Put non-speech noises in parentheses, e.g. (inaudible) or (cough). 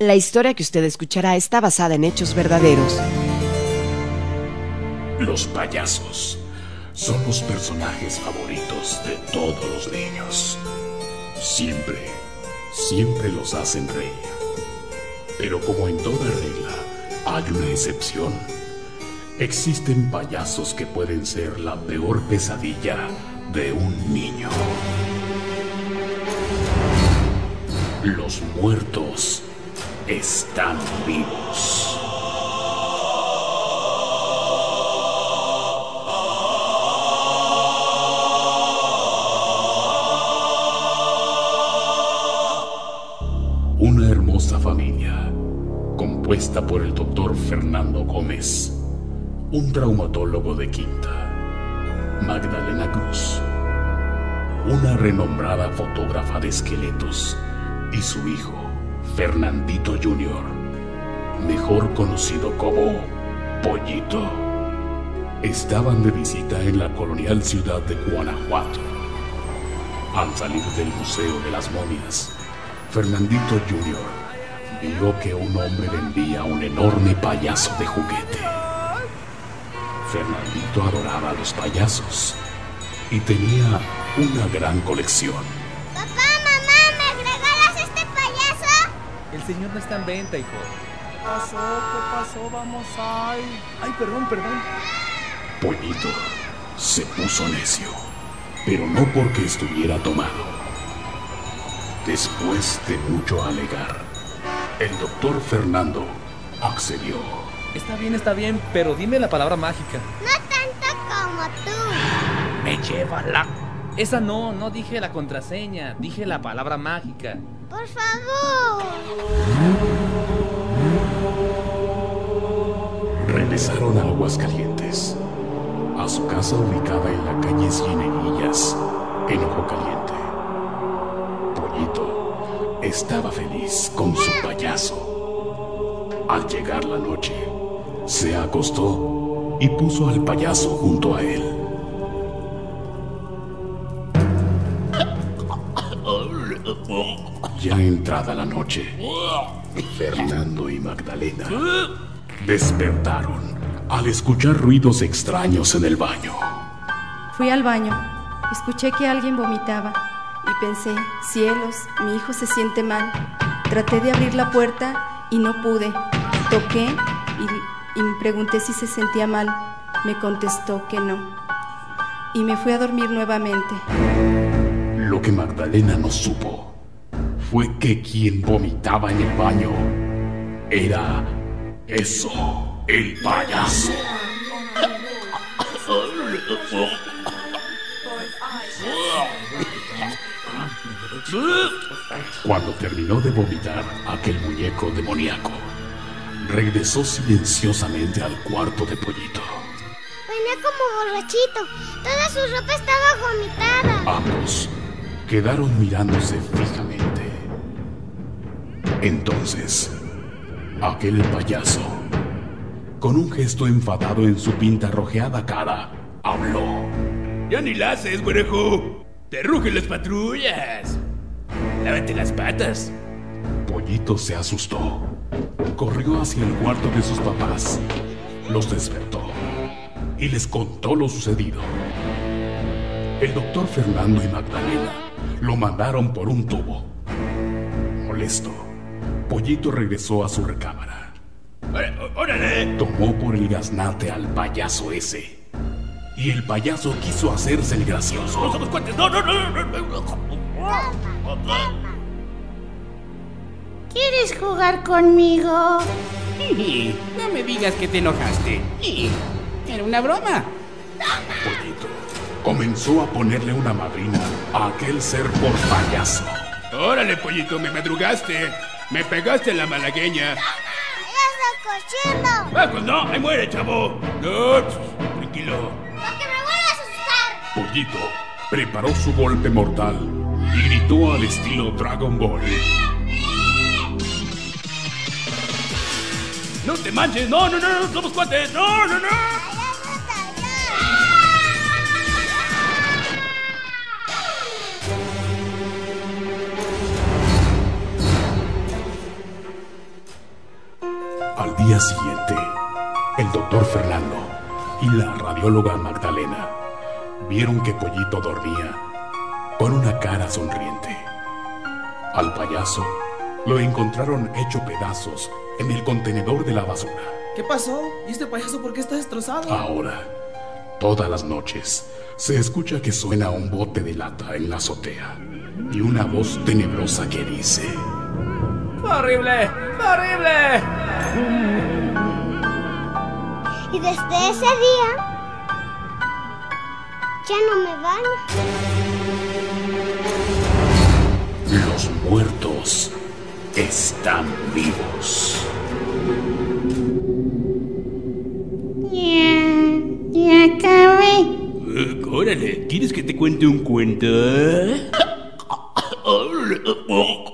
La historia que usted escuchará está basada en hechos verdaderos. Los payasos son los personajes favoritos de todos los niños. Siempre, siempre los hacen reír. Pero como en toda regla, hay una excepción. Existen payasos que pueden ser la peor pesadilla de un niño. Los muertos están vivos. Una hermosa familia, compuesta por el doctor Fernando Gómez, un traumatólogo de Quinta, Magdalena Cruz, una renombrada fotógrafa de esqueletos y su hijo, Fernandito Jr., mejor conocido como Pollito, estaban de visita en la colonial ciudad de Guanajuato. Al salir del Museo de las Momias, Fernandito Jr. vio que un hombre vendía un enorme payaso de juguete. Fernandito adoraba a los payasos y tenía una gran colección. El señor no está en venta, hijo. ¿Qué pasó? ¿Qué pasó? Vamos, ay. Ay, perdón, perdón. Pollito se puso necio, pero no porque estuviera tomado. Después de mucho alegar, el doctor Fernando accedió. Está bien, está bien, pero dime la palabra mágica. No tanto como tú. Me lleva la... Esa no, no dije la contraseña, dije la palabra mágica. Por favor. Regresaron a Aguascalientes, a su casa ubicada en la calle Cieneguillas, en Ojo Caliente. Pollito estaba feliz con su payaso. Al llegar la noche, se acostó y puso al payaso junto a él. Ya entrada la noche, Fernando y Magdalena despertaron al escuchar ruidos extraños en el baño. Fui al baño, escuché que alguien vomitaba y pensé, cielos, mi hijo se siente mal. Traté de abrir la puerta y no pude. Toqué y, y me pregunté si se sentía mal. Me contestó que no. Y me fui a dormir nuevamente. Lo que Magdalena no supo fue que quien vomitaba en el baño era eso, el payaso. Cuando terminó de vomitar aquel muñeco demoníaco, regresó silenciosamente al cuarto de Pollito. Venía como borrachito. Toda su ropa estaba vomitada. Ambos quedaron mirándose fijamente. Entonces, aquel payaso, con un gesto enfadado en su pintarrojeada cara, habló. Ya ni la haces, güerejo. Te rugen las patrullas. Lávate las patas. Pollito se asustó. Corrió hacia el cuarto de sus papás. Los despertó y les contó lo sucedido. El doctor Fernando y Magdalena lo mandaron por un tubo. Molesto, Pollito regresó a su recámara. ¡Órale! Tomó por el gaznate al payaso ese. Y el payaso quiso hacerse el gracioso. ¡No somos cuates! ¡No, no, no! no, no. ¿Quieres jugar conmigo? No me digas que te enojaste. Era una broma. Pollito comenzó a ponerle una madrina a aquel ser por payaso. ¡Órale, pollito! ¡Me madrugaste! ¡Me pegaste la malagueña! ¡Eres cochino! ¡Ah, pues no! ¡Ahí muere, chavo! No, tranquilo. ¡Porque me vuelvas a asustar! Pollito preparó su golpe mortal y gritó al estilo Dragon Ball. ¡No te manches! ¡No, no, no! no ¡Somos cuates! ¡No, no, no! Al día siguiente, el doctor Fernando y la radióloga Magdalena vieron que Pollito dormía con una cara sonriente. Al payaso lo encontraron hecho pedazos en el contenedor de la basura. ¿Qué pasó? ¿Y este payaso por qué está destrozado? Ahora, todas las noches, se escucha que suena un bote de lata en la azotea y una voz tenebrosa que dice... ¡Horrible! ¡Horrible! Y desde ese día ya no me baño. Los muertos están vivos. Ya, ya acabé. Eh, órale, ¿quieres que te cuente un cuento? (laughs)